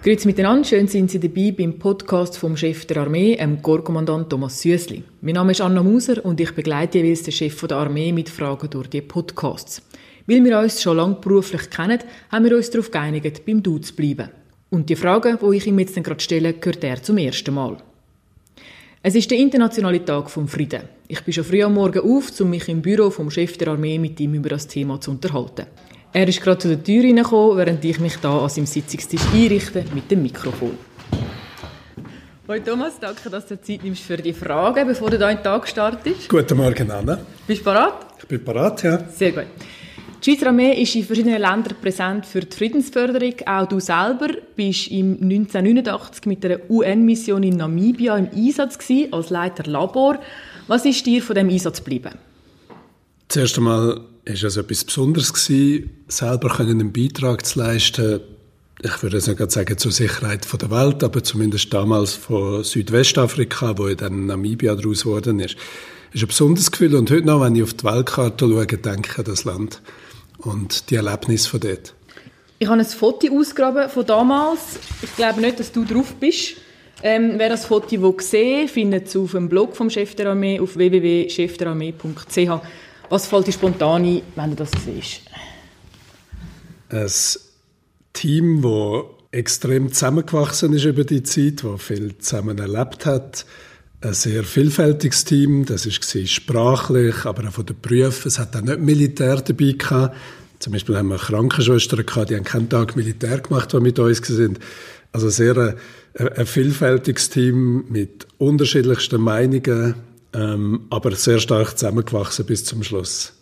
Grüezi miteinander, schön sind Sie dabei beim Podcast vom Chef der Armee, dem Korpskommandant Thomas Süssli. Mein Name ist Anna Muser und ich begleite jeweils den Chef der Armee mit Fragen durch die Podcasts. Weil wir uns schon lange beruflich kennen, haben wir uns darauf geeinigt, beim Du zu bleiben. Und die Frage, die ich ihm jetzt gerade stelle, gehört er zum ersten Mal. Es ist der internationale Tag vom Frieden. Ich bin schon früh am Morgen auf, um mich im Büro vom Chef der Armee mit ihm über das Thema zu unterhalten. Er ist gerade zu der Tür hineingekommen, während ich mich da an seinem Sitzungstisch einrichte mit dem Mikrofon. Hallo Thomas, danke, dass du Zeit nimmst für die Fragen, bevor du da in den Tag startest. Guten Morgen, Anna. Bist du bereit? Ich bin bereit, ja. Sehr gut. Die Schweizer Armee ist in verschiedenen Ländern präsent für die Friedensförderung. Auch du selber bist im 1989 mit einer UN-Mission in Namibia im Einsatz gewesen, als Leiter Labor. Was ist dir von dem Einsatz geblieben? Zuerst einmal ist es etwas Besonderes gewesen, selber einen Beitrag zu leisten. Ich würde jetzt nicht sagen zur Sicherheit der Welt, aber zumindest damals von Südwestafrika, wo dann Namibia daraus geworden ist. Das ist ein besonderes Gefühl und heute noch, wenn ich auf die Weltkarte schaue, denke ich an das Land und die Erlebnisse von dort. Ich habe ein Foto ausgegraben von damals. Ich glaube nicht, dass du drauf bist. Ähm, wer das Foto gesehen findet es auf dem Blog vom Chef der Armee auf www.chefderarmee.ch. Was fällt dir spontan ein, wenn du das siehst? Ein Team, das extrem zusammengewachsen ist über die Zeit, das viel zusammen erlebt hat. Ein sehr vielfältiges Team, das war sprachlich, aber auch von den Berufen. Es hat auch nicht Militär dabei gehabt. Zum Beispiel haben wir Krankenschwestern gehabt, die haben keinen Tag Militär gemacht, die mit uns sind. Also sehr ein, ein vielfältiges Team mit unterschiedlichsten Meinungen, ähm, aber sehr stark zusammengewachsen bis zum Schluss.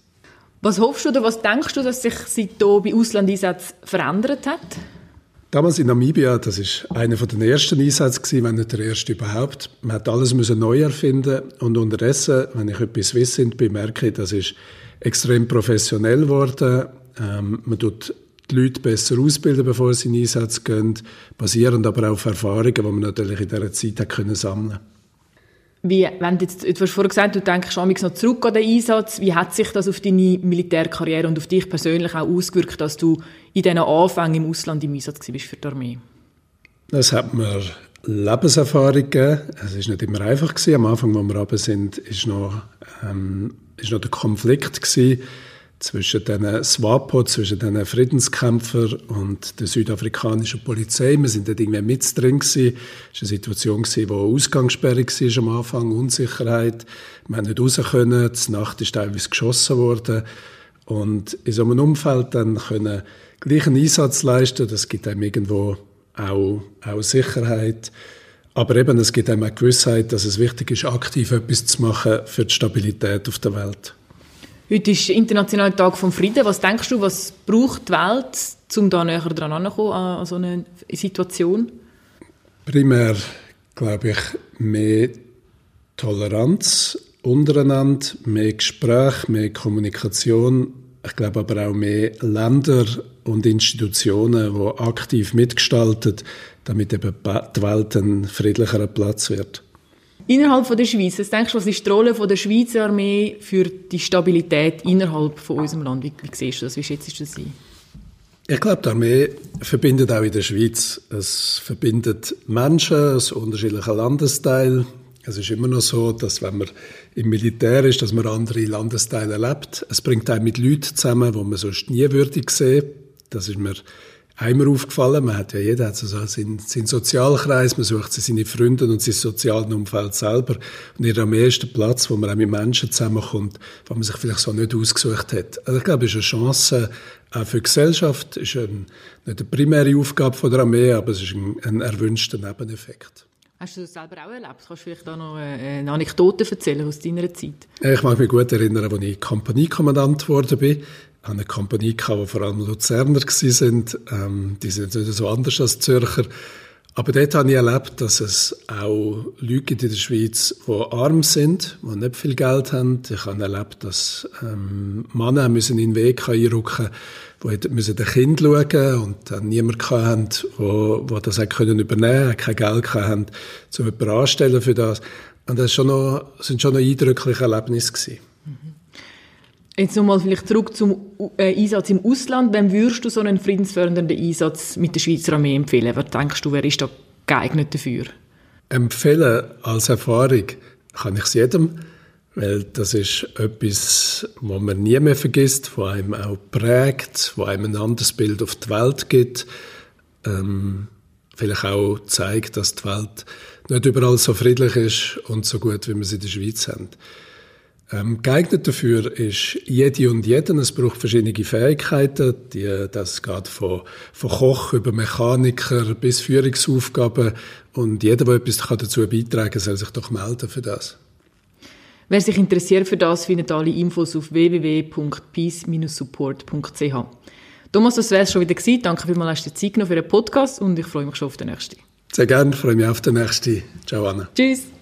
Was hoffst du oder was denkst du, dass sich seitdem bei Auslandeinsätzen verändert hat? Damals in Namibia, das ist einer von den ersten Einsätzen gewesen, wenn nicht der erste überhaupt. Man hat alles müssen neu erfinden und unterdessen, wenn ich etwas wissend bin, merke ich, das ist extrem professionell geworden. Ähm, man tut die Leute besser ausbilden, bevor sie in Einsatz gehen, basierend aber auch auf Erfahrungen, die man natürlich in dieser Zeit hat können sammeln wie, wenn du, jetzt, du hast vorhin gesagt, du denkst noch zurück an den Einsatz. Wie hat sich das auf deine Militärkarriere und auf dich persönlich auch ausgewirkt, dass du in diesen Anfängen im Ausland im Einsatz warst für die Armee? Das hat mir Lebenserfahrung gegeben. Es war nicht immer einfach. Gewesen. Am Anfang, wo wir runter sind, ist noch, ähm, noch der Konflikt gewesen zwischen den SWAPO, zwischen den Friedenskämpfern und der südafrikanischen Polizei. Wir sind dort irgendwie mit drin gewesen. Es war eine Situation gewesen, wo Ausgangssperre war am Anfang, Unsicherheit. Wir haben nicht raus können. Die Nacht ist teilweise geschossen worden. Und in so einem Umfeld dann können gleichen Einsatz leisten, das gibt einem irgendwo auch, auch Sicherheit. Aber eben, es gibt einem auch Gewissheit, dass es wichtig ist, aktiv etwas zu machen für die Stabilität auf der Welt. Heute ist Internationaler Tag vom Frieden. Was denkst du, was braucht die Welt, um da näher dran anzukommen an so eine Situation? Primär, glaube ich, mehr Toleranz untereinander, mehr Gespräch, mehr Kommunikation. Ich glaube aber auch mehr Länder und Institutionen, die aktiv mitgestalten, damit eben die Welt ein friedlicherer Platz wird. Innerhalb von der Schweiz, was denkst du, was ist die Rolle von der Schweizer Armee für die Stabilität innerhalb von unserem Land? Wie, wie siehst du das? Wie schätzt du das ein? Ich glaube, die Armee verbindet auch in der Schweiz. Es verbindet Menschen aus unterschiedlichen Landesteilen. Es ist immer noch so, dass wenn man im Militär ist, dass man andere Landesteile erlebt. Es bringt einen mit Leuten zusammen, die man sonst nie würdig sehen. Das ist mir einmal aufgefallen. Man hat ja jeder hat so seinen, seinen Sozialkreis, man sucht sich seine Freunde und sein soziales Umfeld selber. Und in am ersten Platz, wo man auch mit Menschen zusammenkommt, wo man sich vielleicht so nicht ausgesucht hat. Also ich glaube, es ist eine Chance auch für die Gesellschaft. Es ist ein, nicht eine primäre Aufgabe von der Armee, aber es ist ein, ein erwünschter Nebeneffekt. Hast du das selber auch erlebt? Kannst du vielleicht da noch eine Anekdote erzählen aus deiner Zeit? Ich mag mich gut erinnern, als ich Kompaniekommandant geworden bin eine Kompanie gehabt, wo vor allem Luzerner sind. Ähm, die sind nicht so anders als Zürcher. Aber dort habe ich erlebt, dass es auch Leute gibt in der Schweiz, die arm sind, die nicht viel Geld haben. Ich habe erlebt, dass ähm, Männer müssen in den Weg einrücken die müssen den Kind schauen und dann niemand hatten, wo das können übernehmen, kein Geld hatten, zu jemanden anstellen für das. Und das, schon noch, sind schon noch eindrückliche Erlebnisse gewesen. Jetzt nochmal vielleicht zurück zum äh, Einsatz im Ausland. Wem würdest du so einen friedensfördernden Einsatz mit der Schweizer Armee empfehlen? Was denkst du, wer ist da geeignet dafür? Empfehlen als Erfahrung kann ich es jedem, weil das ist etwas, was man nie mehr vergisst, was einem auch prägt, was einem ein anderes Bild auf die Welt gibt. Ähm, vielleicht auch zeigt, dass die Welt nicht überall so friedlich ist und so gut, wie wir sie in der Schweiz haben. Ähm, geeignet dafür ist jede und jeden. Es braucht verschiedene Fähigkeiten. Die, das geht von, von Koch über Mechaniker bis Führungsaufgaben. Und jeder, der etwas dazu beitragen kann, soll sich doch melden für das. Wer sich interessiert für das, findet alle Infos auf www.peace-support.ch. Thomas, das wäre es schon wieder gewesen. Danke vielmals, dass du Zeit genommen für den Podcast und ich freue mich schon auf den nächsten. Sehr gerne, freue mich auf den nächsten. Ciao, Anna. Tschüss.